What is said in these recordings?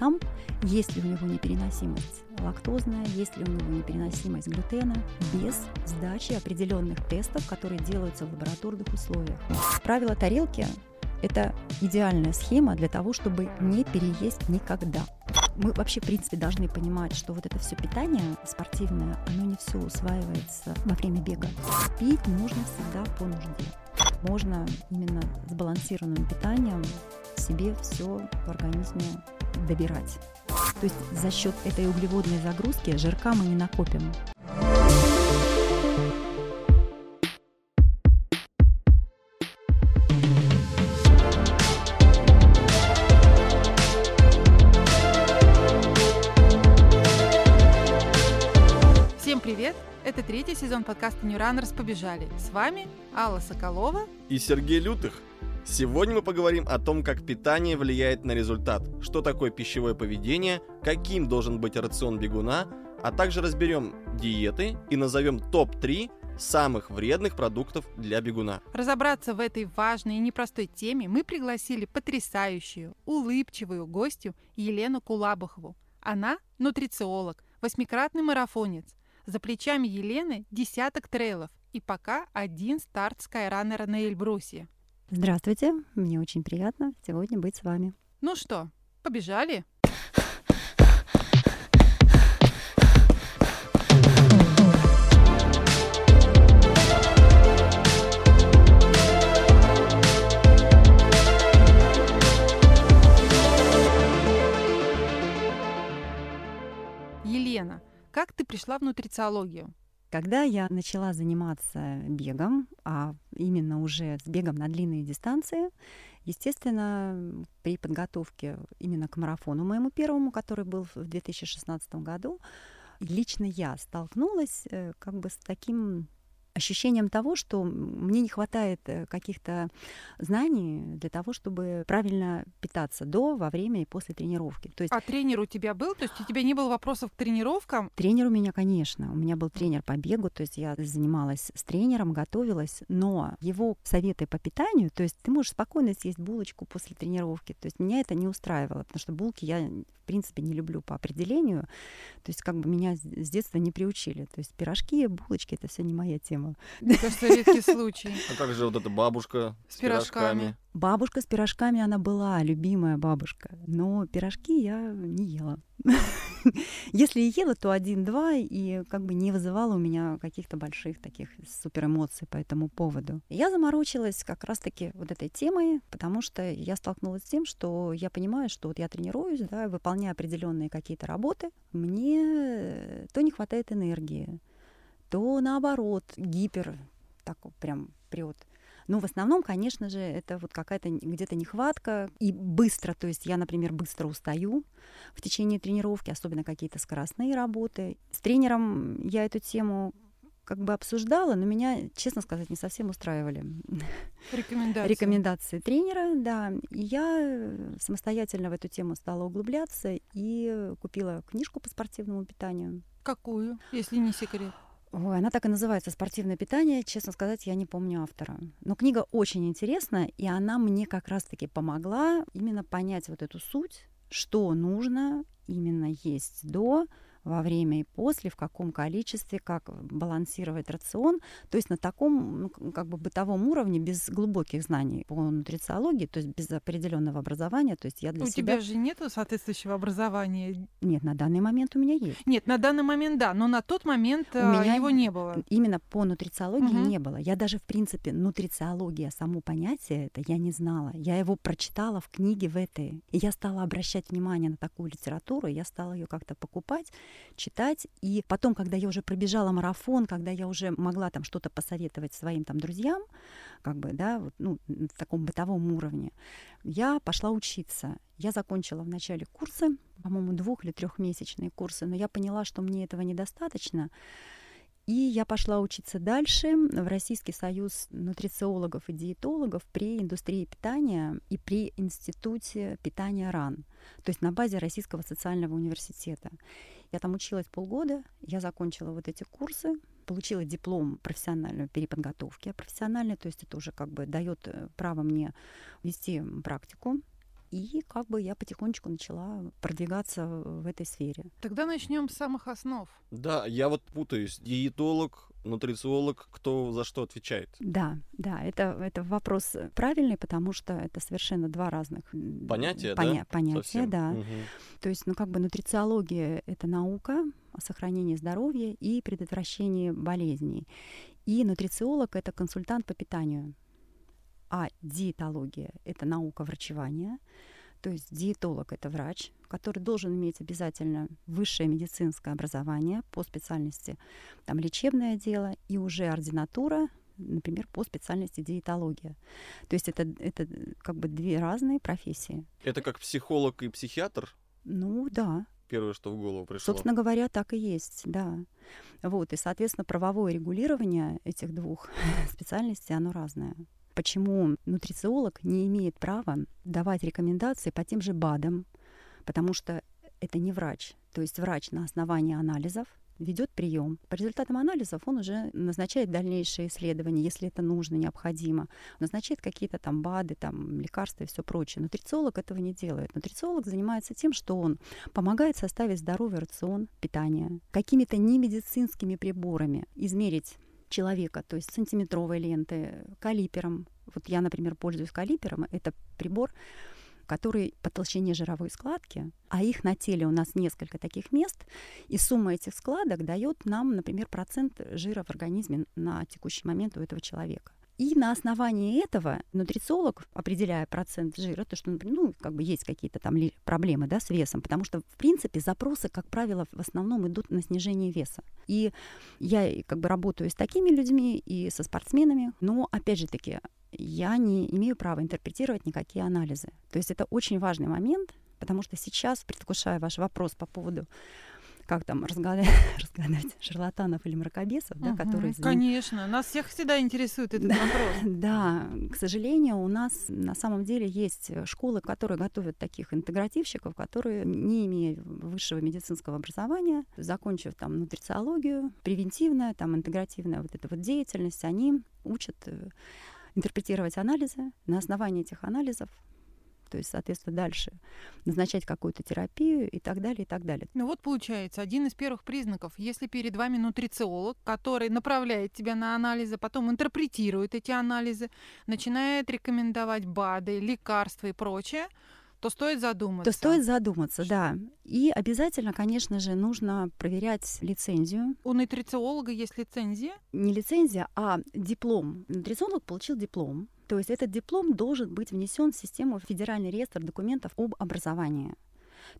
сам, есть ли у него непереносимость лактозная, есть ли у него непереносимость глютена, без сдачи определенных тестов, которые делаются в лабораторных условиях. Правило тарелки – это идеальная схема для того, чтобы не переесть никогда. Мы вообще, в принципе, должны понимать, что вот это все питание спортивное, оно не все усваивается во время бега. Пить нужно всегда по нужде. Можно именно сбалансированным питанием себе все в организме добирать. То есть за счет этой углеводной загрузки жирка мы не накопим. Всем привет! Это третий сезон подкаста New Runners «Побежали». С вами Алла Соколова и Сергей Лютых. Сегодня мы поговорим о том, как питание влияет на результат, что такое пищевое поведение, каким должен быть рацион бегуна, а также разберем диеты и назовем топ-3 самых вредных продуктов для бегуна. Разобраться в этой важной и непростой теме мы пригласили потрясающую, улыбчивую гостью Елену Кулабахову. Она – нутрициолог, восьмикратный марафонец. За плечами Елены десяток трейлов и пока один старт скайраннера на Эльбрусе. Здравствуйте, мне очень приятно сегодня быть с вами. Ну что, побежали? Елена, как ты пришла в нутрициологию? Когда я начала заниматься бегом, а именно уже с бегом на длинные дистанции, естественно, при подготовке именно к марафону моему первому, который был в 2016 году, лично я столкнулась э, как бы с таким ощущением того, что мне не хватает э, каких-то знаний для того, чтобы правильно питаться до, во время и после тренировки. То есть... А тренер у тебя был? То есть у тебя не было вопросов к тренировкам? Тренер у меня, конечно. У меня был тренер по бегу, то есть я занималась с тренером, готовилась, но его советы по питанию, то есть ты можешь спокойно съесть булочку после тренировки, то есть меня это не устраивало, потому что булки я, в принципе, не люблю по определению, то есть как бы меня с детства не приучили, то есть пирожки, булочки — это все не моя тема тема. Мне кажется, редкий случай. А как же вот эта бабушка с, с пирожками? пирожками? Бабушка с пирожками, она была любимая бабушка, но пирожки я не ела. Если и ела, то один-два, и как бы не вызывала у меня каких-то больших таких супер эмоций по этому поводу. Я заморочилась как раз-таки вот этой темой, потому что я столкнулась с тем, что я понимаю, что вот я тренируюсь, да, выполняю определенные какие-то работы, мне то не хватает энергии, то наоборот, гипер, так прям прет. Но в основном, конечно же, это вот какая-то где-то нехватка и быстро, то есть я, например, быстро устаю в течение тренировки, особенно какие-то скоростные работы. С тренером я эту тему как бы обсуждала, но меня, честно сказать, не совсем устраивали рекомендации, рекомендации тренера, да. И я самостоятельно в эту тему стала углубляться и купила книжку по спортивному питанию. Какую, если не секрет? Ой, она так и называется «Спортивное питание». Честно сказать, я не помню автора. Но книга очень интересная, и она мне как раз-таки помогла именно понять вот эту суть, что нужно именно есть до, во время и после, в каком количестве, как балансировать рацион. То есть на таком ну, как бы бытовом уровне, без глубоких знаний по нутрициологии, то есть без определенного образования. То есть я для у себя... тебя же нет соответствующего образования? Нет, на данный момент у меня есть. Нет, на данный момент да, но на тот момент у а, меня его не было. Именно по нутрициологии угу. не было. Я даже, в принципе, нутрициология, само понятие это я не знала. Я его прочитала в книге в этой. И я стала обращать внимание на такую литературу, я стала ее как-то покупать читать. И потом, когда я уже пробежала марафон, когда я уже могла там что-то посоветовать своим там друзьям, как бы, да, вот, ну, в таком бытовом уровне, я пошла учиться. Я закончила в начале курсы, по-моему, двух- или трехмесячные курсы, но я поняла, что мне этого недостаточно. И я пошла учиться дальше в Российский союз нутрициологов и диетологов при индустрии питания и при Институте питания РАН, то есть на базе Российского социального университета. Я там училась полгода, я закончила вот эти курсы, получила диплом профессиональной переподготовки. Профессиональной, то есть это уже как бы дает э, право мне вести практику И как бы я потихонечку начала продвигаться в этой сфере. Тогда начнем с самых основ. Да, я вот путаюсь. Диетолог, нутрициолог, кто за что отвечает? Да, да, это, это вопрос правильный, потому что это совершенно два разных понятия, поня- да? понятия, Совсем. да. Мгм. То есть, ну, как бы нутрициология — это наука о сохранении здоровья и предотвращении болезней. И нутрициолог — это консультант по питанию. А диетология — это наука врачевания. То есть диетолог — это врач, который должен иметь обязательно высшее медицинское образование по специальности там, лечебное дело и уже ординатура, например, по специальности диетология. То есть это, это как бы две разные профессии. Это как психолог и психиатр? Ну да, Первое, что в голову пришло. Собственно говоря, так и есть, да. Вот, и, соответственно, правовое регулирование этих двух специальностей, оно разное. Почему нутрициолог не имеет права давать рекомендации по тем же БАДам, потому что это не врач. То есть врач на основании анализов ведет прием. По результатам анализов он уже назначает дальнейшие исследования, если это нужно, необходимо. Назначает какие-то там БАДы, там, лекарства и все прочее. Нутрициолог этого не делает. Нутрициолог занимается тем, что он помогает составить здоровый рацион питания, какими-то немедицинскими приборами измерить человека, то есть сантиметровой ленты, калипером. Вот я, например, пользуюсь калипером. Это прибор, который по толщине жировой складки, а их на теле у нас несколько таких мест, и сумма этих складок дает нам, например, процент жира в организме на текущий момент у этого человека. И на основании этого нутрициолог, определяя процент жира, то, что, ну, как бы есть какие-то там проблемы да, с весом, потому что, в принципе, запросы, как правило, в основном идут на снижение веса. И я как бы работаю с такими людьми и со спортсменами, но, опять же таки, я не имею права интерпретировать никакие анализы. То есть это очень важный момент, потому что сейчас, предвкушая ваш вопрос по поводу как там разгадать, разгадать шарлатанов или мракобесов, да, Мгм, которые Конечно, нас всех всегда интересует этот вопрос. да, к сожалению, у нас на самом деле есть школы, которые готовят таких интегративщиков, которые, не имея высшего медицинского образования, закончив там нутрициологию, превентивная, там интегративная вот эта вот деятельность, они учат э, интерпретировать анализы. На основании этих анализов, то есть, соответственно, дальше назначать какую-то терапию и так далее, и так далее. Ну вот получается, один из первых признаков, если перед вами нутрициолог, который направляет тебя на анализы, потом интерпретирует эти анализы, начинает рекомендовать БАДы, лекарства и прочее, то стоит задуматься. То стоит задуматься, да. И обязательно, конечно же, нужно проверять лицензию. У нутрициолога есть лицензия? Не лицензия, а диплом. Нутрициолог получил диплом. То есть этот диплом должен быть внесен в систему Федеральный реестр документов об образовании.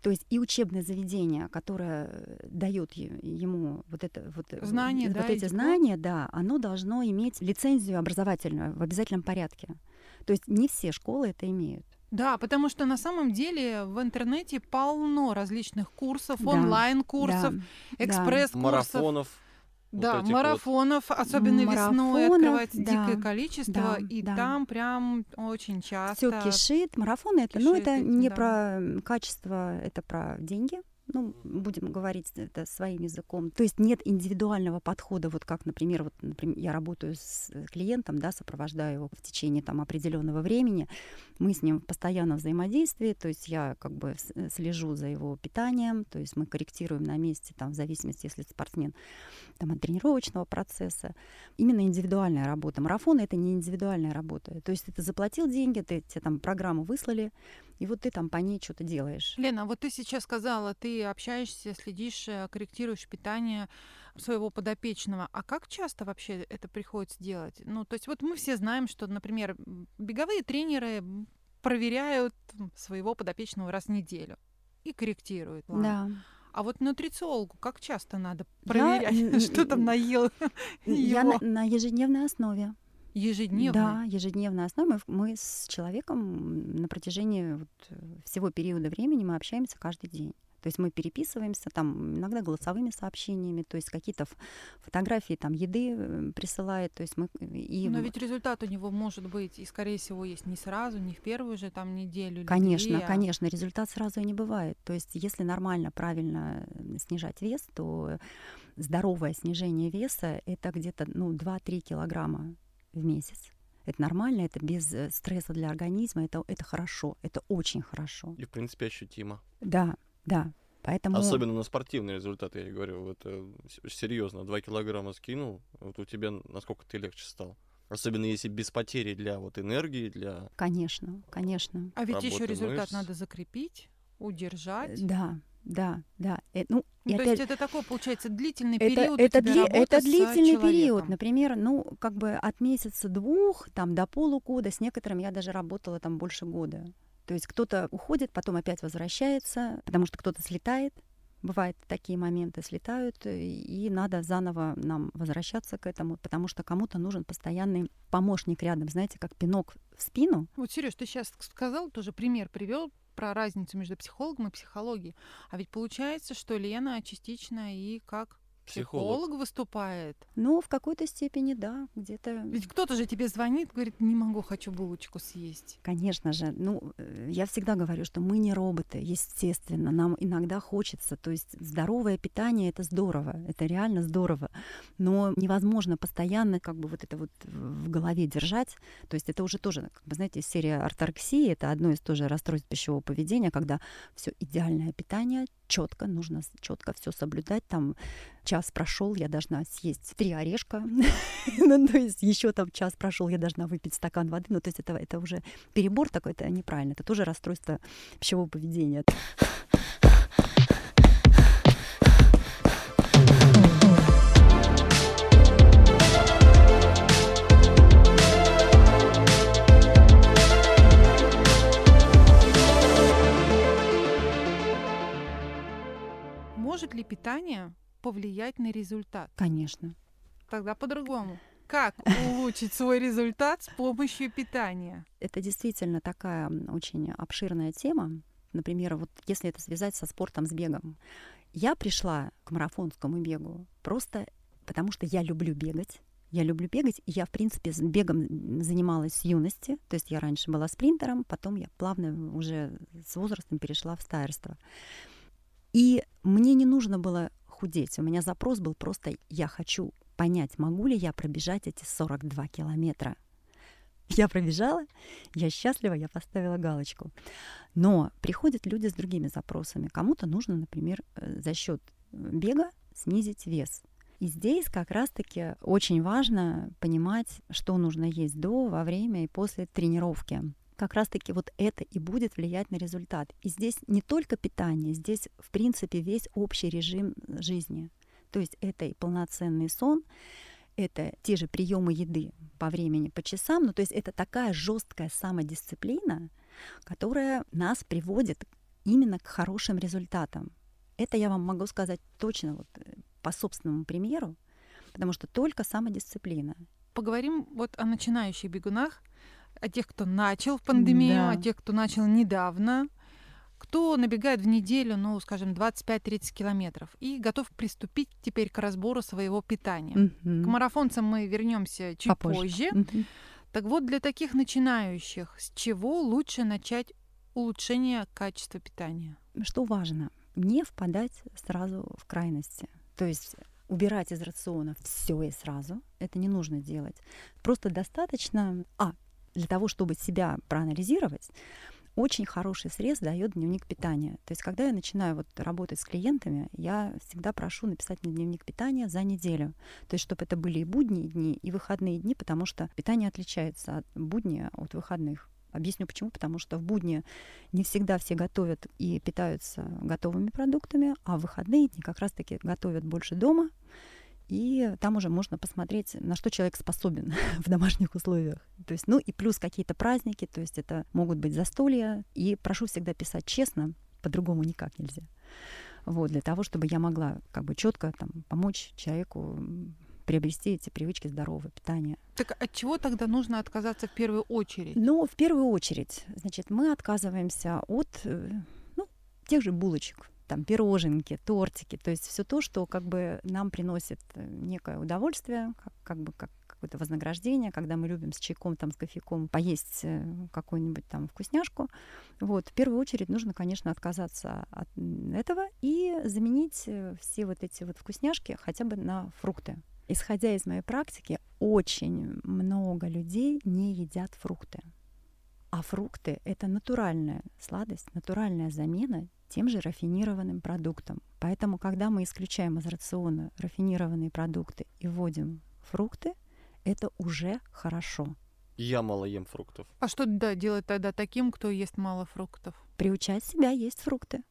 То есть и учебное заведение, которое дает е- ему вот это вот, э, Знания, вот да, эти знания, да, оно должно иметь лицензию образовательную в обязательном порядке. То есть не все школы это имеют. Да, потому что на самом деле в интернете полно различных курсов, Да, онлайн-курсов, Да, экспресс-курсов. Марафонов. Вот Да, этих вот. марафонов, особенно весной Марафонов, открывается да, дикое количество, да, и да. там прям очень часто. Все кишит. Марафоны это, ну, кишит это этим, не да. про качество, это про деньги. Ну, будем говорить это своим языком. То есть нет индивидуального подхода, вот как, например, вот, например, я работаю с клиентом, да, сопровождаю его в течение там определенного времени. Мы с ним в постоянном взаимодействии, то есть я как бы с- слежу за его питанием, то есть мы корректируем на месте, там, в зависимости, если спортсмен там, от тренировочного процесса. Именно индивидуальная работа. Марафон — это не индивидуальная работа. То есть ты заплатил деньги, ты, тебе там программу выслали, и вот ты там по ней что-то делаешь. Лена, вот ты сейчас сказала, ты общаешься, следишь, э, корректируешь питание своего подопечного. А как часто вообще это приходится делать? Ну, то есть вот мы все знаем, что, например, беговые тренеры проверяют своего подопечного раз в неделю и корректируют. ладно. Да. А вот нутрициологу как часто надо Я, проверять, н- что там наел Я его? на, на ежедневной основе. Ежедневно? Да, ежедневной основе. Мы, мы с человеком на протяжении вот, э, всего периода времени мы общаемся каждый день. То есть мы переписываемся там иногда голосовыми сообщениями, то есть какие-то фотографии там еды э, присылает, то есть мы э, и Но ведь результат у него может быть, и, скорее всего, есть не сразу, не в первую же там неделю. Конечно, две, а- конечно, результат сразу и не бывает. То есть, если нормально, правильно снижать вес, то здоровое снижение веса это где-то ну, 2-3 килограмма в месяц. Это нормально, это без э, стресса для организма, это, это хорошо, это очень хорошо. И, в принципе, ощутимо. Да, да. Поэтому... Особенно на спортивные результаты, я говорю, вот э, серьезно, 2 килограмма скинул, вот у тебя насколько ты легче стал. Особенно если без потери для вот энергии, для... Конечно, конечно. А ведь еще Работа результат мышц. надо закрепить, удержать. Да, да, да. Э, ну, и Ну, то опять- есть это такой, получается, длительный это, период это, дли- это длительный период. человеком. Например, ну, как бы от месяца двух там, до полугода, с некоторыми я даже работала там больше года. То есть кто-то уходит, потом опять возвращается, потому что кто-то слетает. Бывают такие моменты, слетают, и надо заново нам возвращаться к этому, потому что кому-то нужен постоянный помощник рядом, знаете, как пинок в спину. Вот, Сереж, ты сейчас сказал, тоже пример привел про разницу между психологом и психологией. А ведь получается, что Лена частично и как Психолог. психолог выступает. Ну, в какой-то степени, да, где-то Ведь кто-то же тебе звонит, говорит, не могу, хочу булочку съесть. Конечно же, ну, э, я всегда говорю, что мы не роботы, естественно, нам иногда хочется, то есть здоровое питание это здорово, это реально здорово, но невозможно постоянно как бы вот это вот в голове держать, то есть это уже тоже, как бы, знаете, серия орторексии, это одно из тоже расстройств пищевого поведения, когда все идеальное питание, четко, нужно четко все соблюдать, там час прошел, я должна съесть три орешка, ну, то есть еще там час прошел, я должна выпить стакан воды, ну, то есть это, это уже перебор такой, это неправильно, это тоже расстройство пищевого поведения. Питание повлиять на результат? Конечно. Тогда по-другому. Как улучшить свой результат с помощью питания? Это действительно такая очень обширная тема. Например, вот если это связать со спортом, с бегом. Я пришла к марафонскому бегу просто потому, что я люблю бегать. Я люблю бегать, и я, в принципе, бегом занималась с юности. То есть я раньше была спринтером, потом я плавно уже с возрастом перешла в стайерство. И мне не нужно было худеть. У меня запрос был просто «я хочу понять, могу ли я пробежать эти 42 километра». Я пробежала, я счастлива, я поставила галочку. Но приходят люди с другими запросами. Кому-то нужно, например, э, за счет бега снизить вес. И здесь как раз-таки очень важно понимать, что нужно есть до, во время и после тренировки. Как раз-таки вот это и будет влиять на результат. И здесь не только питание, здесь, в принципе, весь общий режим жизни. То есть это и полноценный сон, это те же приемы еды по времени, по часам. Ну, то есть это такая жесткая самодисциплина, которая нас приводит именно к хорошим результатам. Это я вам могу сказать точно вот э, по собственному примеру, потому что только самодисциплина. Поговорим вот о начинающих бегунах, о тех, кто начал в пандемию, Да. о тех, кто начал недавно, кто набегает в неделю, ну, скажем, 25-30 километров и готов приступить теперь к разбору своего питания. Мгм. К марафонцам мы вернемся чуть Попозже. позже. Мгм. Так вот, для таких начинающих, с чего лучше начать улучшение качества питания? Что важно? Не впадать сразу в крайности. То есть убирать из рациона все и сразу. Это не нужно делать. Просто достаточно... А, для того, чтобы себя проанализировать, очень хороший срез дает дневник питания. То есть, когда я начинаю вот работать с клиентами, я всегда прошу написать мне дневник питания за неделю. То есть, чтобы это были и будние дни, и выходные дни, потому что питание отличается от будня от выходных. Объясню почему. Потому что в будни не всегда все готовят и питаются готовыми продуктами, а в выходные дни как раз-таки готовят больше дома. И там уже можно посмотреть, на что человек способен в домашних условиях. То есть, ну и плюс какие-то праздники, то есть это могут быть застолья. И прошу всегда писать честно, по-другому никак нельзя. Вот, для того, чтобы я могла как бы четко там, помочь человеку приобрести эти привычки здорового питания. Так от чего тогда нужно отказаться в первую очередь? Но в первую очередь, значит, мы отказываемся от э, ну, тех же булочек, там пироженки, тортики, то есть все то, что как бы нам приносит э, некое удовольствие, как, как бы как какое-то вознаграждение, когда мы любим с чайком, там, с кофейком поесть э, какую-нибудь там вкусняшку. Вот, в первую очередь нужно, конечно, отказаться от этого и заменить э, все вот эти вот вкусняшки хотя бы на фрукты. Исходя из моей практики, очень много людей не едят фрукты. А фрукты — это натуральная сладость, натуральная замена тем же рафинированным продуктам. Поэтому, когда мы исключаем из рациона рафинированные продукты и вводим фрукты, это уже хорошо. Я мало ем фруктов. А что да, делать тогда таким, кто ест мало фруктов? Приучать себя есть фрукты.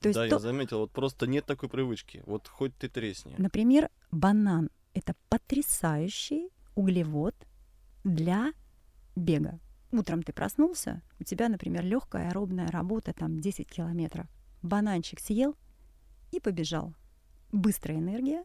То есть да, то... я заметил, вот просто нет такой привычки. Вот хоть ты тресни. Например, банан — это потрясающий углевод для бега. Утром ты проснулся, у тебя, например, легкая аэробная работа, там 10 километров. Бананчик съел и побежал. Быстрая энергия,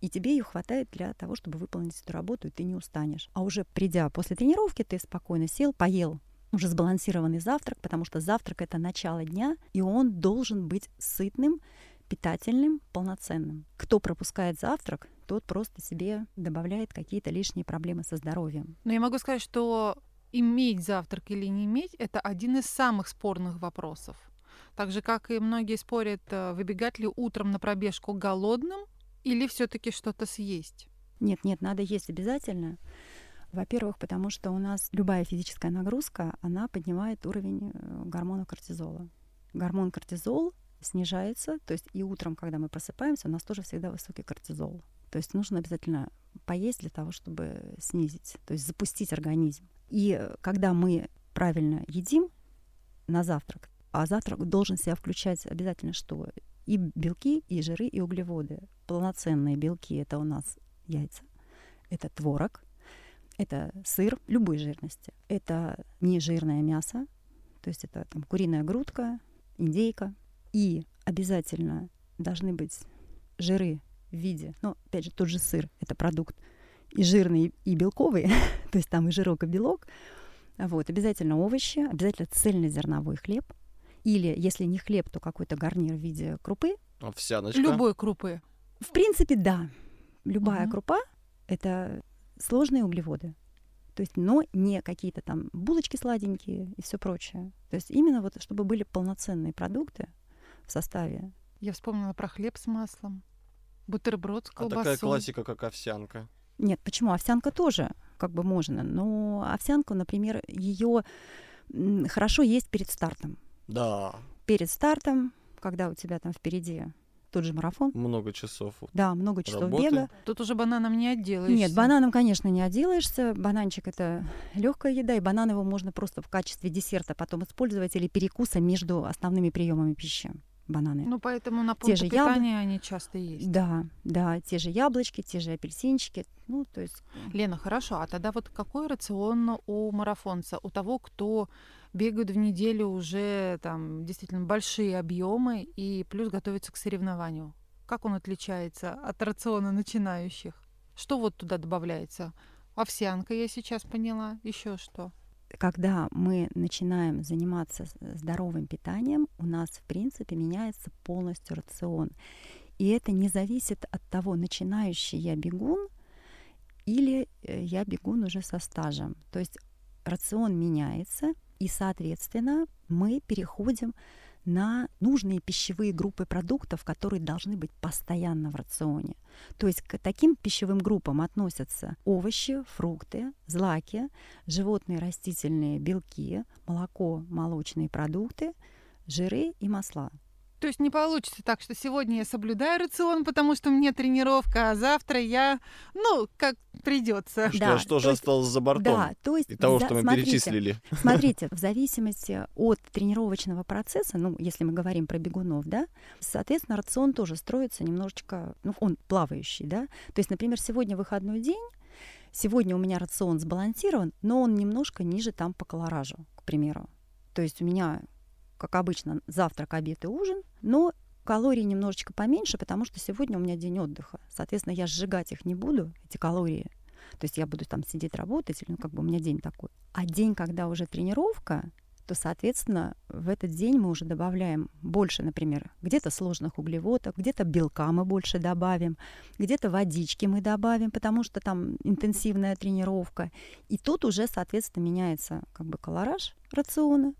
и тебе ее хватает для того, чтобы выполнить эту работу, и ты не устанешь. А уже придя после тренировки, ты спокойно сел, поел уже сбалансированный завтрак, потому что завтрак это начало дня, и он должен быть сытным, питательным, полноценным. Кто пропускает завтрак, тот просто себе добавляет какие-то лишние проблемы со здоровьем. Но я могу сказать, что иметь завтрак или не иметь, это один из самых спорных вопросов. Так же, как и многие спорят, э, выбегать ли утром на пробежку голодным или все-таки что-то съесть. Нет, нет, надо есть обязательно. Во-первых, потому что у нас любая физическая нагрузка, она поднимает уровень э, гормона кортизола. Гормон кортизол снижается, то есть и утром, когда мы просыпаемся, у нас тоже всегда высокий кортизол. То есть нужно обязательно поесть для того, чтобы снизить, то есть запустить организм. И э, когда мы правильно едим на завтрак, а завтрак должен себя включать обязательно что? И белки, и жиры, и углеводы. Полноценные белки — это у нас яйца, это творог, это сыр любой жирности, это нежирное мясо, то есть это там, куриная грудка, индейка. И обязательно должны быть жиры в виде, ну, опять же, тот же сыр, это продукт и жирный, и белковый, то есть там и жирок, и белок. Вот, обязательно овощи, обязательно цельнозерновой хлеб. Или, если не хлеб, то какой-то гарнир в виде крупы. Овсяночка. Любой крупы. В принципе, да. Любая угу. крупа — это сложные углеводы. То есть, но не какие-то там булочки сладенькие и все прочее. То есть именно вот, чтобы были полноценные продукты в составе. Я вспомнила про хлеб с маслом, бутерброд с колбасой. А такая классика, как овсянка. Нет, почему? Овсянка тоже как бы можно, но овсянку, например, ее хорошо есть перед стартом. Да. Перед стартом, когда у тебя там впереди тот же марафон. Много часов. Да, много часов работы. бега. Тут уже бананом не отделаешься. Нет, бананом, конечно, не отделаешься. Бананчик это легкая еда, и банан его можно просто в качестве десерта потом использовать или перекуса между основными приемами пищи бананы. Ну, поэтому на пункты те же питания яб... они часто есть. Да, да, те же яблочки, те же апельсинчики. Ну, то есть... Лена, хорошо, а тогда вот какой рацион у марафонца, у того, кто бегает в неделю уже там действительно большие объемы и плюс готовится к соревнованию? Как он отличается от рациона начинающих? Что вот туда добавляется? Овсянка, я сейчас поняла. Еще что? когда мы начинаем заниматься здоровым питанием, у нас, в принципе, меняется полностью рацион. И это не зависит от того, начинающий я бегун или э, я бегун уже со стажем. То есть рацион меняется, и, соответственно, мы переходим на нужные пищевые группы продуктов, которые должны быть постоянно в рационе. То есть к таким пищевым группам относятся овощи, фрукты, злаки, животные растительные белки, молоко, молочные продукты, жиры и масла. То есть не получится так, что сегодня я соблюдаю рацион, потому что мне тренировка, а завтра я, ну, как придется. Что, да, что же есть, осталось за бортом? Да, то есть, и того, за, что мы смотрите, перечислили. Смотрите, в зависимости от тренировочного процесса, ну, если мы говорим про бегунов, да, соответственно, рацион тоже строится немножечко, ну, он плавающий, да. То есть, например, сегодня выходной день, сегодня у меня рацион сбалансирован, но он немножко ниже там по колоражу, к примеру. То есть у меня как обычно, завтрак, обед и ужин, но калорий немножечко поменьше, потому что сегодня у меня день отдыха. Соответственно, я сжигать их не буду, эти калории. То есть я буду там сидеть работать, или ну, как бы у меня день такой. А день, когда уже тренировка, то, соответственно, в этот день мы уже добавляем больше, например, где-то сложных углеводов, где-то белка мы больше добавим, где-то водички мы добавим, потому что там интенсивная тренировка. И тут уже, соответственно, меняется как бы колораж рациона.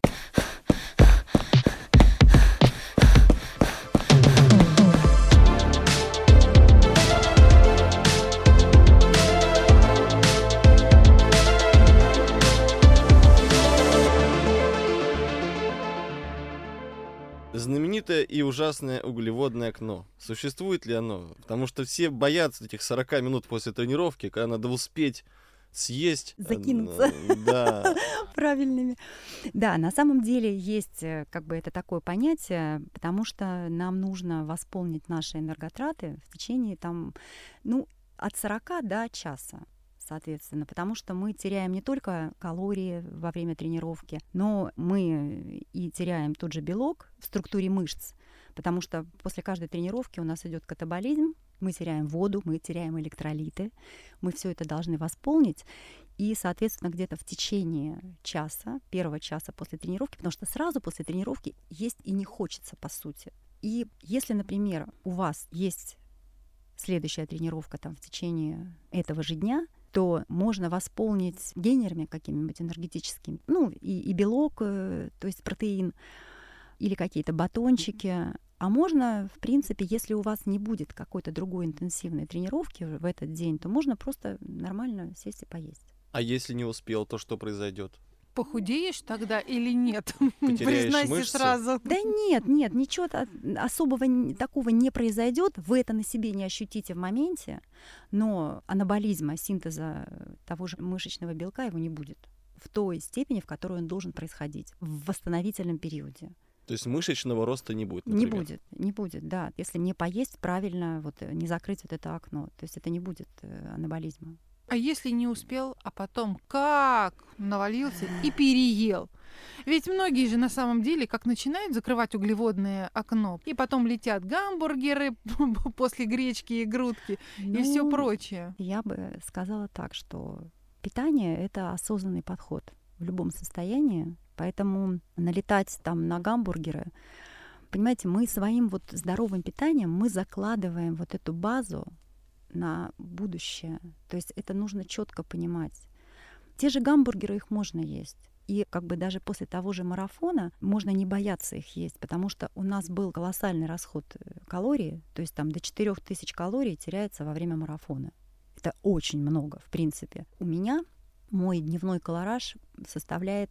Ужасное углеводное окно. Существует ли оно? Потому что все боятся этих 40 минут после тренировки, когда надо успеть съесть. Э, Закинуться. Да. Правильными. Да, на самом деле есть э, как бы это такое понятие, потому что нам нужно восполнить наши энерготраты в течение там, ну, от 40 до часа соответственно, потому что мы теряем не только калории во время тренировки, но мы и теряем тот же белок в структуре мышц, потому что после каждой тренировки у нас идет катаболизм, мы теряем воду, мы теряем электролиты, мы все это должны восполнить. И, соответственно, где-то в течение часа, первого часа после тренировки, потому что сразу после тренировки есть и не хочется, по сути. И если, например, у вас есть следующая тренировка там в течение этого же дня, то можно восполнить генерами какими-нибудь энергетическими, ну и, и белок, э, то есть протеин, или какие-то батончики. А можно, в принципе, если у вас не будет какой-то другой интенсивной тренировки в этот день, то можно просто нормально сесть и поесть. А если не успел, то что произойдет? Похудеешь тогда или нет? Потеряешь мышцы? сразу. Да нет, нет, ничего особого такого не произойдет. Вы это на себе не ощутите в моменте, но анаболизма, синтеза того же мышечного белка его не будет в той степени, в которой он должен происходить в восстановительном периоде. То есть мышечного роста не будет, например. Не будет, не будет, да. Если не поесть правильно, вот э, не закрыть вот это окно, то есть это не будет э, анаболизма. А если не успел, а потом как навалился и переел? Ведь многие же на самом деле как начинают закрывать углеводное окно, и потом летят гамбургеры после гречки и грудки ну, и все прочее. Я бы сказала так, что питание это осознанный подход в любом состоянии. Поэтому налетать там на гамбургеры, понимаете, мы своим вот здоровым питанием мы закладываем вот эту базу на будущее. То есть это нужно четко понимать. Те же гамбургеры их можно есть. И как бы даже после того же марафона можно не бояться их есть, потому что у нас был колоссальный расход э, калорий, то есть там до 4000 калорий теряется во время марафона. Это очень много, в принципе. У меня мой дневной колораж составляет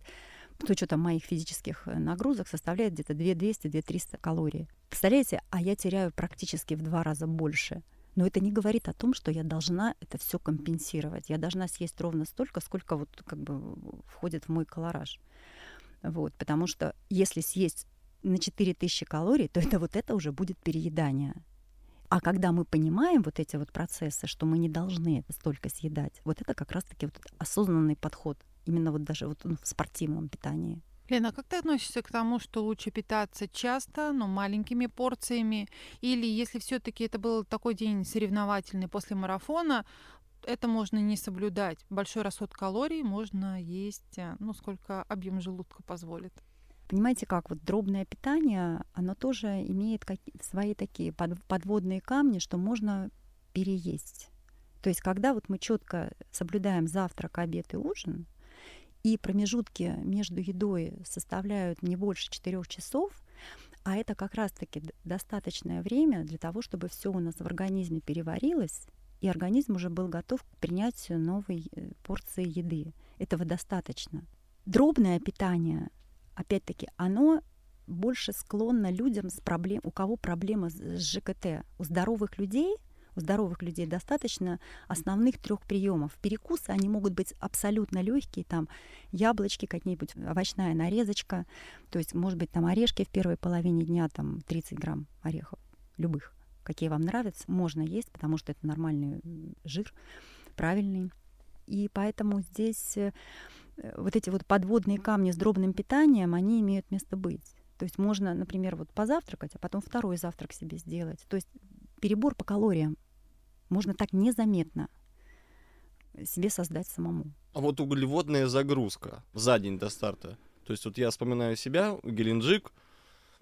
с учетом моих физических э, нагрузок, составляет где-то 2200-2300 калорий. Представляете, а я теряю практически в два раза больше. Но это не говорит о том, что я должна это все компенсировать. Я должна съесть ровно столько, сколько вот как бы входит в мой колораж. Вот, потому что если съесть на 4000 калорий, то это вот это уже будет переедание. А когда мы понимаем вот эти вот процессы, что мы не должны столько съедать, вот это как раз-таки вот осознанный подход, именно вот даже вот в спортивном питании. Лена, а как ты относишься к тому, что лучше питаться часто, но маленькими порциями? Или если все-таки это был такой день соревновательный после марафона, это можно не соблюдать. Большой расход калорий можно есть, э, ну, сколько объем желудка позволит. Понимаете, как вот дробное питание, оно тоже имеет свои такие подводные камни, что можно переесть. То есть, когда вот мы четко соблюдаем завтрак, обед и ужин, и промежутки между едой составляют не больше 4 часов, а это как раз-таки достаточное время для того, чтобы все у нас в организме переварилось, и организм уже был готов к принятию новой э, порции еды. Этого достаточно. Дробное питание опять-таки, оно больше склонно людям, с проблем, у кого проблема с ЖКТ. У здоровых людей у здоровых людей достаточно основных трех приемов. Перекусы, они могут быть абсолютно легкие, там яблочки, какие-нибудь овощная нарезочка, то есть, может быть, там орешки в первой половине дня, там 30 грамм орехов, любых, какие вам нравятся, можно есть, потому что это нормальный жир, правильный. И поэтому здесь э, вот эти вот подводные камни с дробным питанием, они имеют место быть. То есть можно, например, вот позавтракать, а потом второй завтрак себе сделать. То есть перебор по калориям можно так незаметно себе создать самому. А вот углеводная загрузка за день до старта. То есть вот я вспоминаю себя, Геленджик,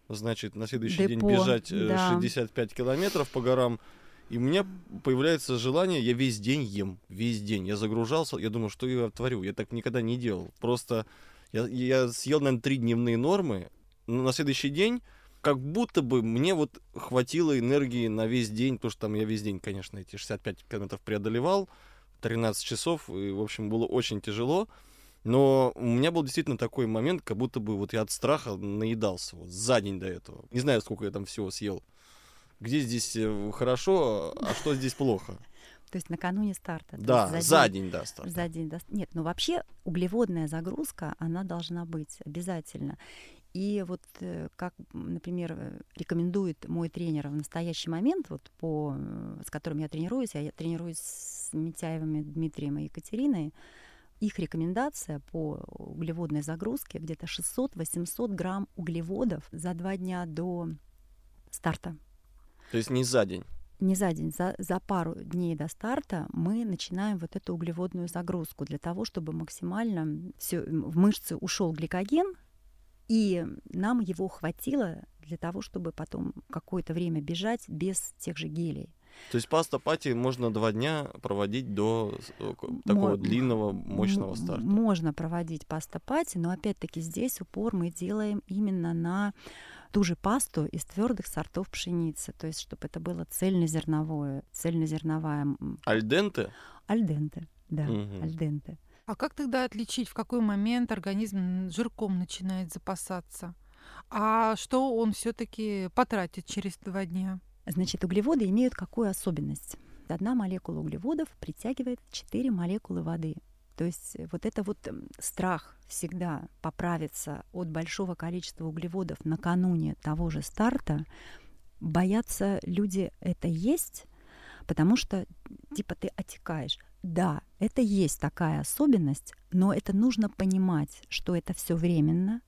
значит, на следующий Депо, день бежать э, да. 65 километров по горам. И у меня появляется желание, я весь день ем, весь день. Я загружался, я думаю, что я творю. Я так никогда не делал. Просто я, я съел, наверное, три дневные нормы, но на следующий день как будто бы мне вот хватило энергии на весь день, потому что там я весь день, конечно, эти 65 километров преодолевал, 13 часов, и, в общем, было очень тяжело. Но у меня был действительно такой момент, как будто бы вот я от страха наедался вот за день до этого. Не знаю, сколько я там всего съел. Где здесь э, хорошо, а что здесь плохо? То есть накануне старта. Да, за, за день, день до старта. За день до Нет, ну вообще углеводная загрузка, она должна быть обязательно. И вот э, как, например, э, рекомендует мой тренер в настоящий момент, вот по, с которым я тренируюсь, я тренируюсь с Митяевыми Дмитрием и Екатериной, их рекомендация по углеводной загрузке где-то 600-800 грамм углеводов за два дня до старта. То есть не за день? Не за день, за, за пару дней до старта мы начинаем вот эту углеводную загрузку для того, чтобы максимально все, в мышцы ушел гликоген, и нам его хватило для того, чтобы потом какое-то время бежать без тех же гелей. То есть паста пати можно два дня проводить до э, такого Мо- длинного, мощного старта? Можно проводить паста пати, но опять-таки здесь упор мы делаем именно на ту же пасту из твердых сортов пшеницы, то есть чтобы это было цельнозерновое, цельнозерновая. Альденте? Альденте, да, угу. альденте. А как тогда отличить, в какой момент организм жирком начинает запасаться? А что он все-таки потратит через два дня? Значит, углеводы имеют какую особенность? Одна молекула углеводов притягивает 4 молекулы воды. То есть э, вот это вот страх всегда поправиться от большого количества углеводов накануне того же старта, боятся люди это есть, потому что типа ты отекаешь. Да, это есть такая особенность, но это нужно понимать, что это все временно.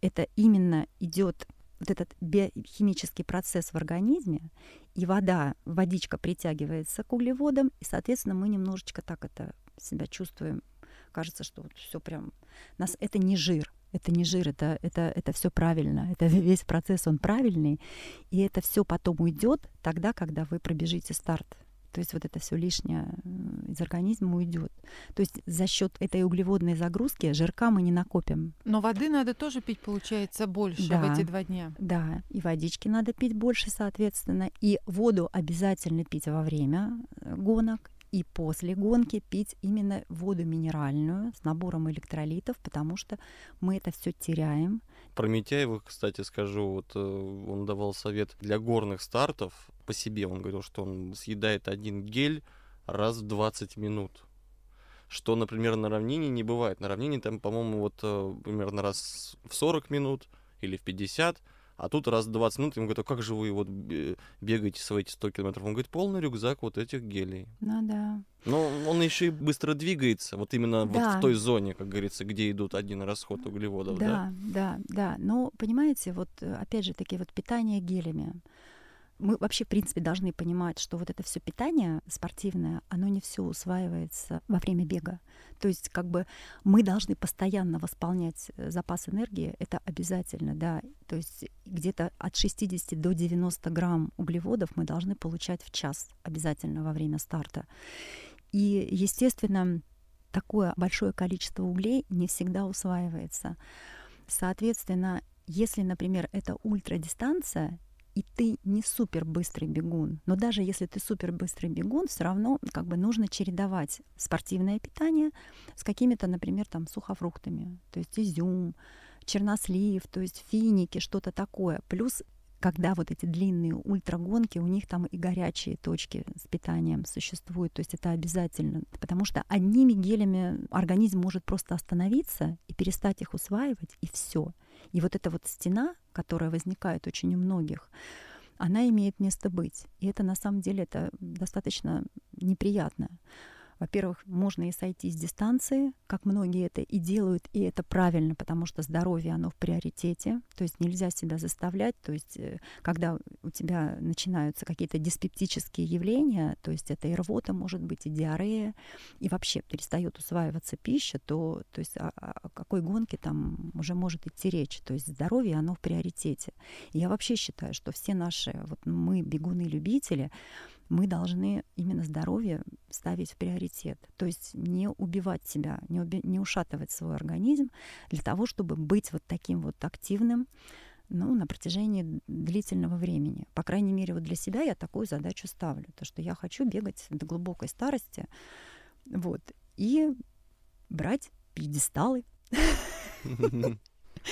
Это именно идет вот этот биохимический процесс в организме, и вода, водичка притягивается к углеводам, и, соответственно, мы немножечко так это себя чувствуем. Кажется, что вот все прям... Нас это не жир, это не жир, это, это, это все правильно, это весь процесс, он правильный, и это все потом уйдет тогда, когда вы пробежите старт. То есть вот это все лишнее из организма уйдет. То есть за счет этой углеводной загрузки жирка мы не накопим. Но воды надо тоже пить, получается, больше да, в эти два дня. Да, и водички надо пить больше, соответственно. И воду обязательно пить во время э, гонок, и после гонки пить именно воду минеральную с набором электролитов, потому что мы это все теряем. Про Митяева, кстати, скажу, вот э, он давал совет для горных стартов по себе. Он говорил, что он съедает один гель раз в 20 минут. Что, например, на равнине не бывает. На равнине там, по-моему, вот э, примерно раз в 40 минут или в 50 а тут раз в 20 минут ему говорят, а как же вы вот бегаете свои эти 100 километров? Он говорит, полный рюкзак вот этих гелей. Ну да. Но он еще и быстро двигается, вот именно да. вот в той зоне, как говорится, где идут один расход углеводов, да? Да, да, да. Но, понимаете, вот опять же таки вот питание гелями мы вообще, в принципе, должны понимать, что вот это все питание спортивное, оно не все усваивается во время бега. То есть, как бы мы должны постоянно восполнять э, запас энергии, это обязательно, да. То есть где-то от 60 до 90 грамм углеводов мы должны получать в час обязательно во время старта. И, естественно, такое большое количество углей не всегда усваивается. Соответственно, если, например, это ультрадистанция, и ты не супер быстрый бегун. Но даже если ты супер быстрый бегун, все равно как бы нужно чередовать спортивное питание с какими-то, например, там сухофруктами, то есть изюм, чернослив, то есть финики, что-то такое. Плюс когда вот эти длинные ультрагонки, у них там и горячие точки с питанием существуют, то есть это обязательно, потому что одними гелями организм может просто остановиться и перестать их усваивать, и все. И вот эта вот стена, которая возникает очень у многих, она имеет место быть. И это на самом деле это достаточно неприятно. Во-первых, можно и сойти с дистанции, как многие это и делают, и это правильно, потому что здоровье, оно в приоритете. То есть нельзя себя заставлять. То есть э, когда у тебя начинаются какие-то диспептические явления, то есть это и рвота может быть, и диарея, и вообще перестает усваиваться пища, то, то есть о, о какой гонке там уже может идти речь. То есть здоровье, оно в приоритете. И я вообще считаю, что все наши, вот мы, бегуны-любители, мы должны именно здоровье ставить в приоритет. То есть не убивать себя, не, уби- не ушатывать свой организм для того, чтобы быть вот таким вот активным ну, на протяжении длительного времени. По крайней мере, вот для себя я такую задачу ставлю. То, что я хочу бегать до глубокой старости. Вот. И брать пьедесталы.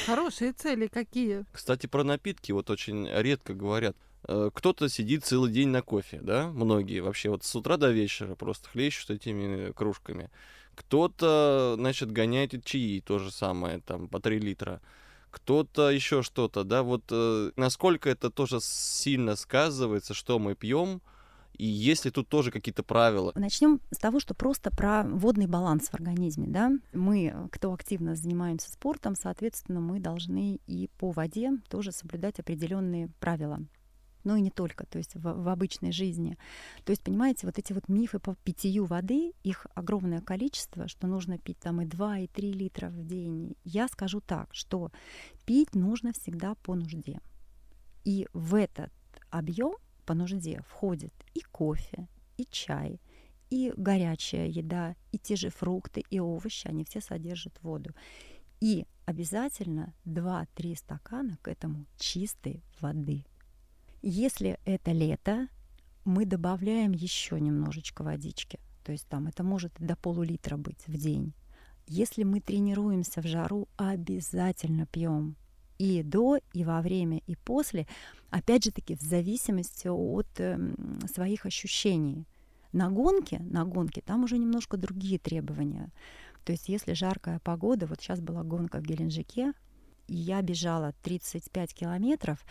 Хорошие цели какие. Кстати, про напитки вот очень редко говорят. Э, кто-то сидит целый день на кофе, да, многие вообще вот с утра до вечера просто хлещут этими кружками. Кто-то, значит, гоняет чаи, то же самое, там, по 3 литра. Кто-то еще что-то, да, вот э, насколько это тоже сильно сказывается, что мы пьем, и есть ли тут тоже какие-то правила? Начнем с того, что просто про водный баланс в организме. Да? Мы, кто активно занимаемся спортом, соответственно, мы должны и по воде тоже соблюдать определенные правила ну и не только, то есть в, в обычной жизни. То есть, понимаете, вот эти вот мифы по питью воды, их огромное количество, что нужно пить там и 2, и 3 литра в день. Я скажу так, что пить нужно всегда по нужде. И в этот объем по нужде входит и кофе, и чай, и горячая еда, и те же фрукты, и овощи, они все содержат воду. И обязательно 2-3 стакана к этому чистой воды. Если это лето, мы добавляем еще немножечко водички. То есть там это может до полулитра быть в день. Если мы тренируемся в жару, обязательно пьем и до, и во время, и после, опять же таки в зависимости от э, своих ощущений. На гонке, на гонке там уже немножко другие требования. То есть если жаркая погода, вот сейчас была гонка в Геленджике, и я бежала 35 километров,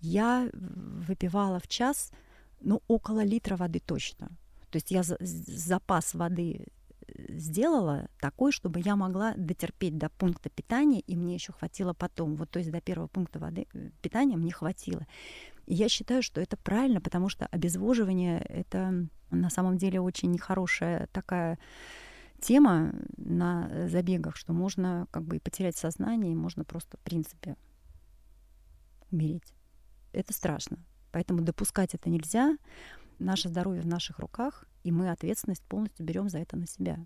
я выпивала в час, ну, около литра воды точно. То есть я запас воды э, сделала такой, чтобы я могла дотерпеть до пункта питания, и мне еще хватило потом. Вот, то есть до первого пункта воды, э, питания мне хватило. И я считаю, что это правильно, потому что обезвоживание — это на самом деле очень нехорошая такая тема на забегах, что можно как бы и потерять сознание, и можно просто, в принципе, умереть это страшно. Поэтому допускать это нельзя. Наше здоровье в наших руках, и мы ответственность полностью берем за это на себя.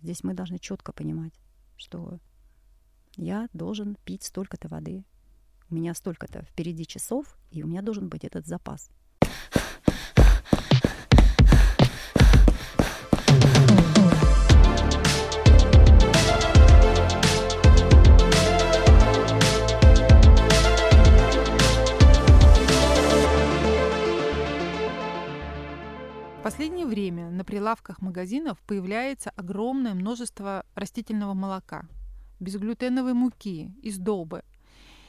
Здесь мы должны четко понимать, что я должен пить столько-то воды, у меня столько-то впереди часов, и у меня должен быть этот запас. Последнее время на прилавках магазинов появляется огромное множество растительного молока, безглютеновой муки, из добы.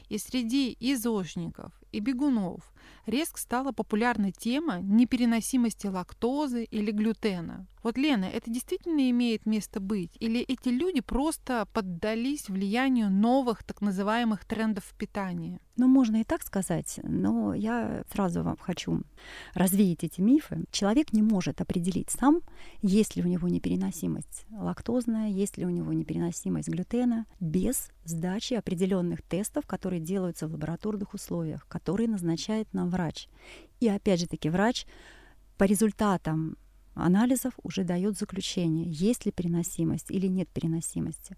И среди изожников и бегунов резко стала популярна тема непереносимости лактозы или глютена. Вот, Лена, это действительно имеет место быть? Или эти люди просто поддались влиянию новых так называемых трендов питания? Ну, можно и так сказать, но я сразу вам хочу развеять эти мифы. Человек не может определить сам, есть ли у него непереносимость лактозная, есть ли у него непереносимость глютена, без сдачи определенных тестов, которые делаются в лабораторных условиях, которые назначает нам врач. И опять же таки врач по результатам анализов уже дает заключение, есть ли переносимость или нет переносимости.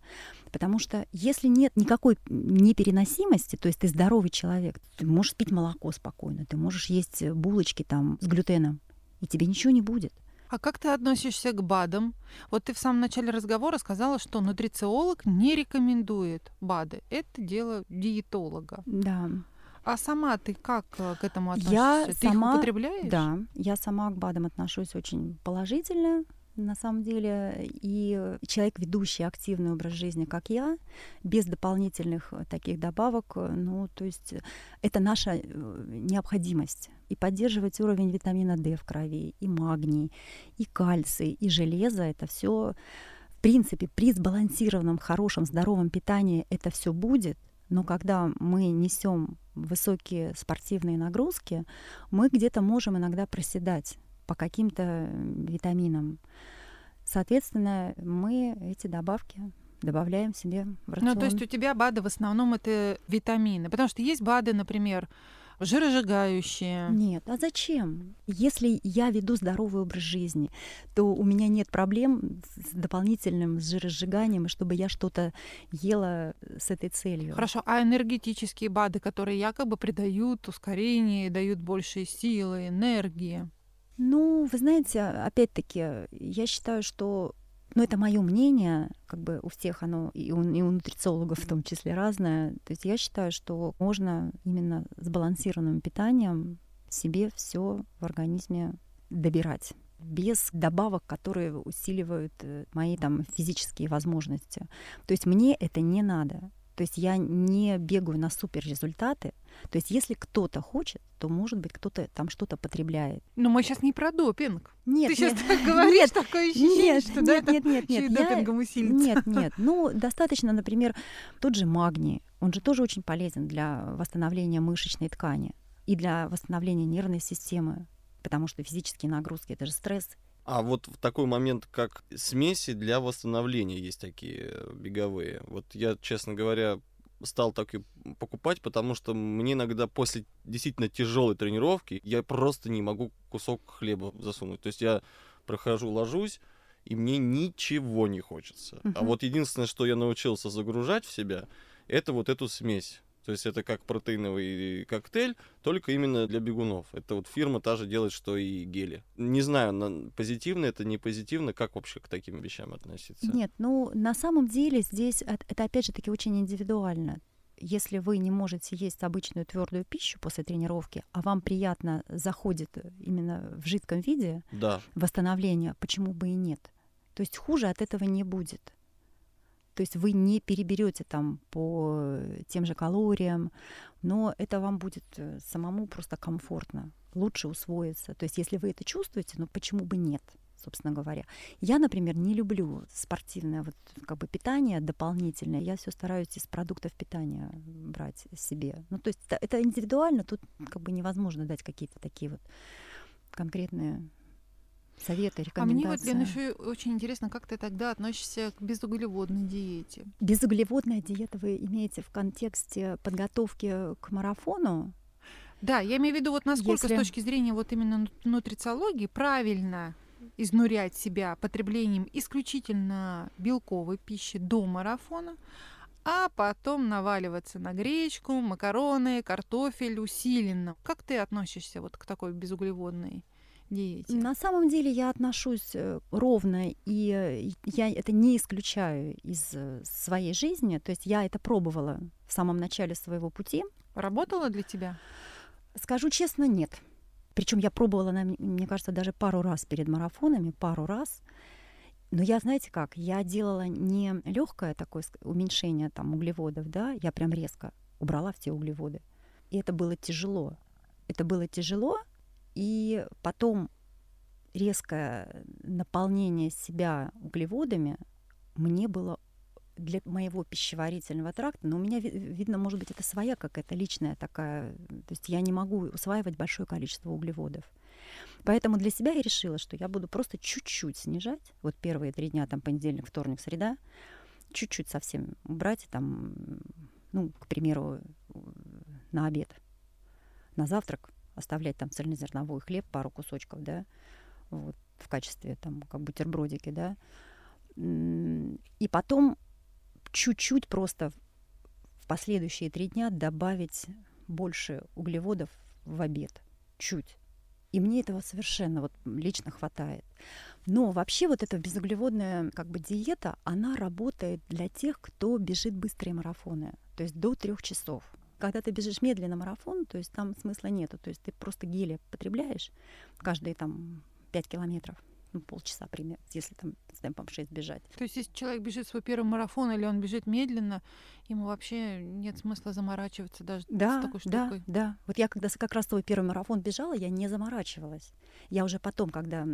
Потому что если нет никакой непереносимости, то есть ты здоровый человек, ты можешь пить молоко спокойно, ты можешь есть булочки там с глютеном, и тебе ничего не будет. А как ты относишься к БАДам? Вот ты в самом начале разговора сказала, что нутрициолог не рекомендует БАДы. Это дело диетолога. Да. А сама ты как э, к этому относишься? Я ты сама, их употребляешь? Да, я сама к БАДам отношусь очень положительно, на самом деле. И человек, ведущий активный образ жизни, как я, без дополнительных э, таких добавок, э, ну, то есть это наша необходимость. И поддерживать уровень витамина D в крови, и магний, и кальций, и железо, это все в принципе, при сбалансированном, хорошем, здоровом питании это все будет, но когда мы несем высокие спортивные нагрузки, мы где-то можем иногда проседать по каким-то витаминам. Соответственно, мы эти добавки добавляем себе в рацион. Ну, то есть у тебя БАДы в основном это витамины, потому что есть БАДы, например, жиросжигающие. Нет, а зачем? Если я веду здоровый образ жизни, то у меня нет проблем с дополнительным с жиросжиганием, чтобы я что-то ела с этой целью. Хорошо, а энергетические БАДы, которые якобы придают ускорение, дают больше силы, энергии? Ну, вы знаете, опять-таки, я считаю, что Но это мое мнение, как бы у всех оно, и у, и у нутрициологов в том числе разное. То есть я считаю, что можно именно с балансированным питанием себе все в организме добирать без добавок, которые усиливают э, мои там физические возможности. То есть мне это не надо. То есть я не бегаю на супер результаты. То есть если кто-то хочет, то, может быть, кто-то там что-то потребляет. Но мы сейчас не про допинг. Нет, Ты сейчас нет, так говоришь, нет, такое ощущение, нет, что нет, да, нет, это нет, нет, нет, я- допингом усилится. Нет, нет. Ну, достаточно, например, тот же магний. Он же тоже очень полезен для восстановления мышечной ткани и для восстановления нервной системы, потому что физические нагрузки — это же стресс. А вот в такой момент, как смеси для восстановления есть такие э, беговые. Вот я, честно говоря, стал так и покупать, потому что мне иногда после действительно тяжелой тренировки я просто не могу кусок хлеба засунуть. То есть я прохожу, ложусь, и мне ничего не хочется. А Мгм. вот единственное, что я научился загружать в себя, это вот эту смесь. То есть это как протеиновый коктейль, только именно для бегунов. Это вот фирма та же делает, что и гели. Не знаю, на- позитивно это, не позитивно, как вообще к таким вещам относиться? Нет, ну, на самом деле здесь эт- это, опять же таки, очень индивидуально. Если вы не можете есть обычную твердую пищу после тренировки, а вам приятно заходит именно в жидком виде Да. восстановление, почему бы и нет? То есть хуже от этого не будет. То есть вы не переберете там по тем же калориям, но это вам будет э, самому просто комфортно, лучше усвоится. То есть если вы это чувствуете, ну почему бы нет, собственно говоря. Я, например, не люблю спортивное вот как бы питание дополнительное. Я все стараюсь из продуктов питания брать себе. Ну то есть это индивидуально, тут как бы невозможно дать какие-то такие вот конкретные советы, А мне рекомендации. вот, Лен, еще очень интересно, как ты тогда относишься к безуглеводной диете? Безуглеводная диета вы имеете в контексте подготовки к марафону? Да, я имею в виду, вот насколько Если- с точки зрения вот именно нут- нутрициологии правильно изнурять себя потреблением исключительно белковой пищи до марафона, а потом наваливаться на гречку, макароны, картофель усиленно. Как ты относишься вот к такой безуглеводной диете? На самом деле я отношусь э, ровно, и э, я это не исключаю из э, своей жизни. То есть я это пробовала в самом начале своего пути. Работала для тебя? Скажу честно, нет. Причем я пробовала, мне кажется, даже пару раз перед марафонами, пару раз. Но я, знаете как, я делала не легкое такое уменьшение там углеводов, да, я прям резко убрала все углеводы. И это было тяжело. Это было тяжело, и потом резкое наполнение себя углеводами мне было для моего пищеварительного тракта, но у меня, ви- видно, может быть, это своя какая-то личная такая, то есть я не могу усваивать большое количество углеводов. Поэтому для себя я решила, что я буду просто чуть-чуть снижать, вот первые три дня, там понедельник, вторник, среда, чуть-чуть совсем убрать, там, ну, к примеру, на обед, на завтрак оставлять там цельнозерновой хлеб, пару кусочков, да, вот, в качестве там как бутербродики, да, и потом чуть-чуть просто в последующие три дня добавить больше углеводов в обед. Чуть. И мне этого совершенно вот лично хватает. Но вообще вот эта безуглеводная как бы диета, она работает для тех, кто бежит быстрые марафоны, то есть до трех часов. Когда ты бежишь медленно марафон, то есть там смысла нету, то есть ты просто гели потребляешь каждые там 5 километров, ну, полчаса примерно, если там с темпом 6 бежать. То есть, если человек бежит свой первый марафон или он бежит медленно, ему вообще нет смысла заморачиваться даже Да, с такой да, штукой. да. Вот я когда как раз свой первый марафон бежала, я не заморачивалась. Я уже потом, когда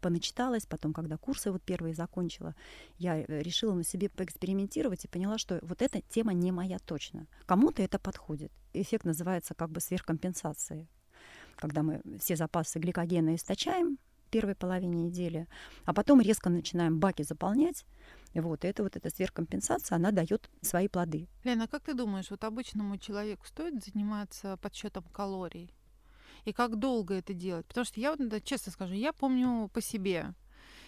поначиталась, потом, когда курсы вот первые закончила, я э, решила на себе поэкспериментировать и поняла, что вот эта тема не моя точно. Кому-то это подходит. Эффект называется как бы сверхкомпенсации. Когда мы все запасы гликогена источаем первой половине недели, а потом резко начинаем баки заполнять, вот, это вот эта сверхкомпенсация, она дает свои плоды. Лена, как ты думаешь, вот обычному человеку стоит заниматься подсчетом калорий? И как долго это делать? Потому что я, вот, честно скажу, я помню по себе.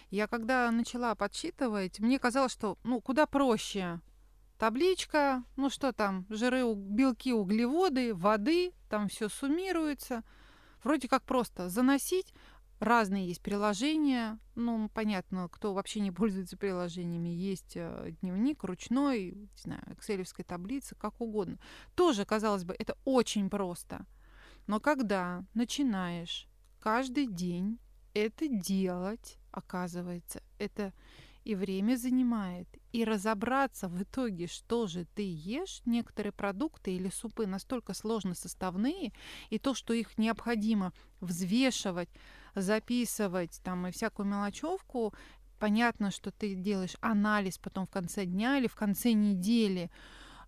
Я когда начала подсчитывать, мне казалось, что ну куда проще. Табличка, ну что там, жиры, белки, углеводы, воды, там все суммируется. Вроде как просто заносить. Разные есть приложения. Ну, понятно, кто вообще не пользуется приложениями. Есть э, дневник ручной, не знаю, экселевская таблица, как угодно. Тоже, казалось бы, это очень просто. Но когда начинаешь каждый день это делать, оказывается, это и время занимает, и разобраться в итоге, что же ты ешь, некоторые продукты или супы настолько сложно составные, и то, что их необходимо взвешивать, записывать там и всякую мелочевку, понятно, что ты делаешь анализ потом в конце дня или в конце недели,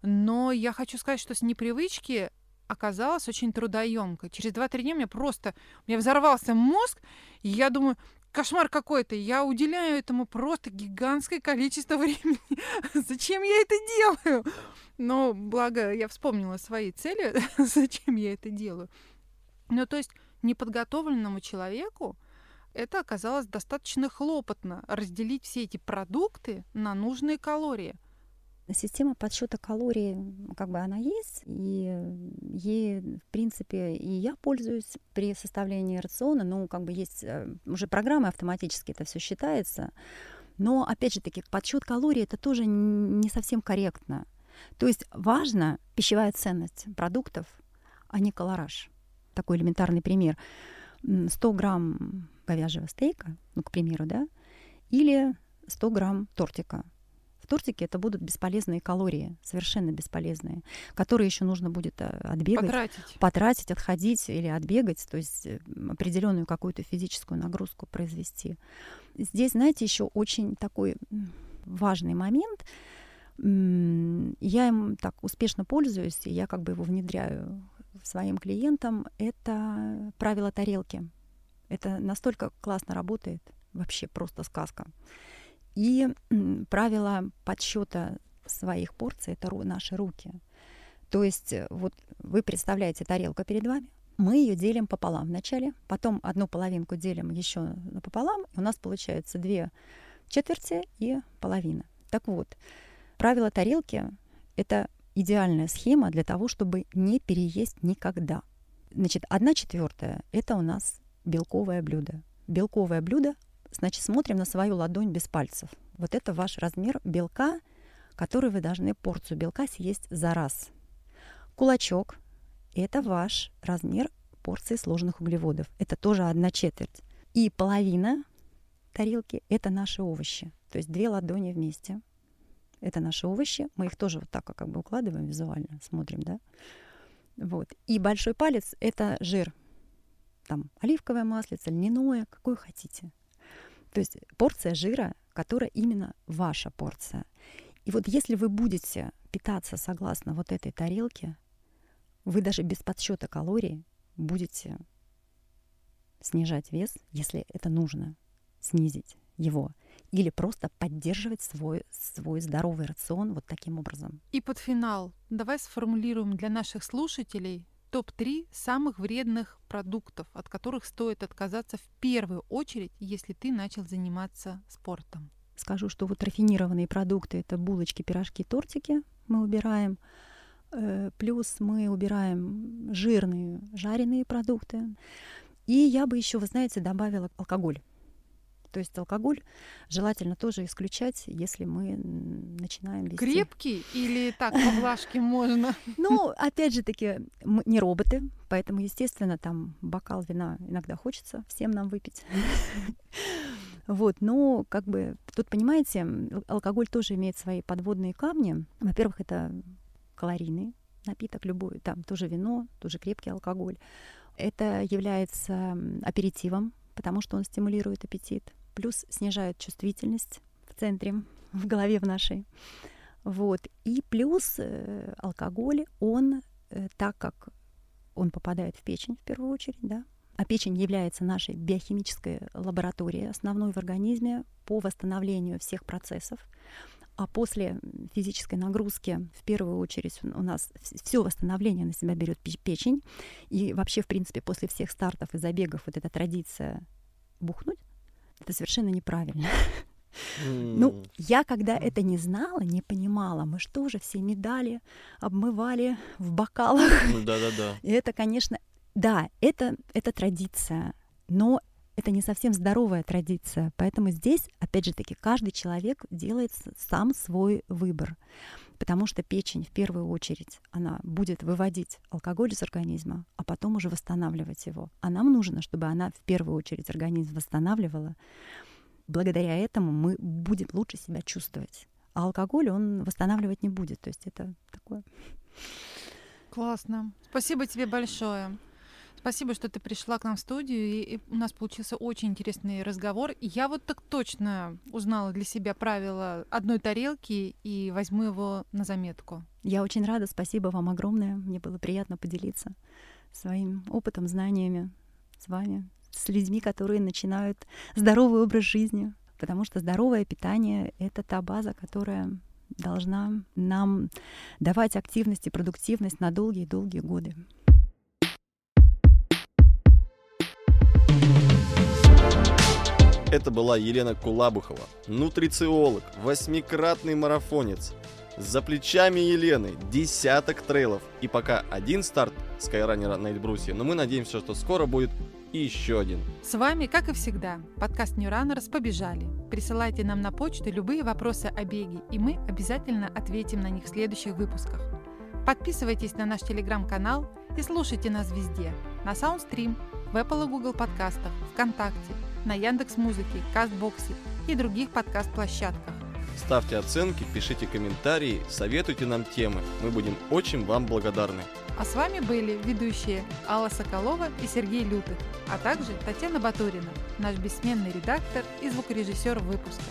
но я хочу сказать, что с непривычки оказалось очень трудоемко. Через 2-3 дня меня просто у меня взорвался мозг, и я думаю, кошмар какой-то. Я уделяю этому просто гигантское количество времени. Зачем я это делаю? Но благо я вспомнила свои цели, зачем я это делаю. Ну, то есть неподготовленному человеку это оказалось достаточно хлопотно разделить все эти продукты на нужные калории. Система подсчета калорий, как бы она есть, и ей, в принципе, и я пользуюсь при составлении рациона, ну, как бы есть э, уже программы автоматически это все считается, но, опять же таки, подсчет калорий это тоже не совсем корректно. То есть важна пищевая ценность продуктов, а не колораж. Такой элементарный пример. 100 грамм говяжьего стейка, ну, к примеру, да, или 100 грамм тортика – в тортике это будут бесполезные калории, совершенно бесполезные, которые еще нужно будет э, отбегать, потратить, потратить отходить или отбегать, то есть э, определенную какую-то физическую нагрузку произвести. Здесь, знаете, еще очень такой важный момент. Я им так успешно пользуюсь, и я как бы его внедряю своим клиентам. Это правило тарелки. Это настолько классно работает, вообще просто сказка. И правило подсчета своих порций это наши руки. То есть э, вот вы представляете тарелку перед вами, мы ее делим пополам вначале, потом одну половинку делим еще пополам, и у нас получается две четверти и половина. Так вот, правило тарелки — это идеальная схема для того, чтобы не переесть никогда. Значит, одна четвертая — это у нас белковое блюдо. Белковое блюдо Значит, смотрим на свою ладонь без пальцев. Вот это ваш размер белка, который вы должны порцию белка съесть за раз. Кулачок – это ваш размер порции сложных углеводов. Это тоже одна четверть. И половина тарелки – это наши овощи. То есть две ладони вместе. Это наши овощи. Мы их тоже вот так как бы укладываем визуально, смотрим, да? Вот. И большой палец – это жир. Там оливковое маслице, льняное, какое хотите. То есть порция жира, которая именно ваша порция. И вот если вы будете питаться согласно вот этой тарелке, вы даже без подсчета калорий будете снижать вес, если это нужно, снизить его, или просто поддерживать свой, свой здоровый рацион вот таким образом. И под финал давай сформулируем для наших слушателей топ-3 самых вредных продуктов, от которых стоит отказаться в первую очередь, если ты начал заниматься спортом. Скажу, что вот рафинированные продукты это булочки, пирожки, тортики мы убираем. Э, плюс мы убираем жирные, жареные продукты. И я бы еще, вы знаете, добавила алкоголь. То есть алкоголь желательно тоже исключать, если мы начинаем вести. Крепкий или так по глажке можно? Ну, опять же таки, мы не роботы, поэтому, естественно, там бокал вина иногда хочется всем нам выпить. Вот, но как бы тут, понимаете, алкоголь тоже имеет свои подводные камни. Во-первых, это калорийный напиток любой, там тоже вино, тоже крепкий алкоголь. Это является аперитивом, потому что он стимулирует аппетит плюс снижает чувствительность в центре, в голове в нашей. Вот. И плюс э, алкоголь, он, э, так как он попадает в печень в первую очередь, да, а печень является нашей биохимической лабораторией, основной в организме по восстановлению всех процессов. А после физической нагрузки, в первую очередь, у нас все восстановление на себя берет печень. И вообще, в принципе, после всех стартов и забегов вот эта традиция бухнуть, это совершенно неправильно. Ну, я когда это не знала, не понимала, мы что же все медали обмывали в бокалах. Ну да, да, да. И это, конечно, да, это, это традиция, но это не совсем здоровая традиция. Поэтому здесь, опять же таки, каждый человек делает сам свой выбор. Потому что печень в первую очередь, она будет выводить алкоголь из организма, а потом уже восстанавливать его. А нам нужно, чтобы она в первую очередь организм восстанавливала. Благодаря этому мы будем лучше себя чувствовать. А алкоголь он восстанавливать не будет. То есть это такое... Классно. Спасибо тебе большое. Спасибо, что ты пришла к нам в студию, и у нас получился очень интересный разговор. Я вот так точно узнала для себя правила одной тарелки и возьму его на заметку. Я очень рада, спасибо вам огромное. Мне было приятно поделиться своим опытом, знаниями с вами, с людьми, которые начинают здоровый образ жизни. Потому что здоровое питание — это та база, которая должна нам давать активность и продуктивность на долгие-долгие годы. Это была Елена Кулабухова, нутрициолог, восьмикратный марафонец. За плечами Елены десяток трейлов и пока один старт скайранера на Эльбрусе, но мы надеемся, что скоро будет еще один. С вами, как и всегда, подкаст New Runners «Побежали». Присылайте нам на почту любые вопросы о беге, и мы обязательно ответим на них в следующих выпусках. Подписывайтесь на наш телеграм-канал и слушайте нас везде. На Soundstream, в Apple и Google подкастах, ВКонтакте – на Яндекс Музыке, Кастбоксе и других подкаст-площадках. Ставьте оценки, пишите комментарии, советуйте нам темы. Мы будем очень вам благодарны. А с вами были ведущие Алла Соколова и Сергей Лютых, а также Татьяна Батурина, наш бессменный редактор и звукорежиссер выпуска.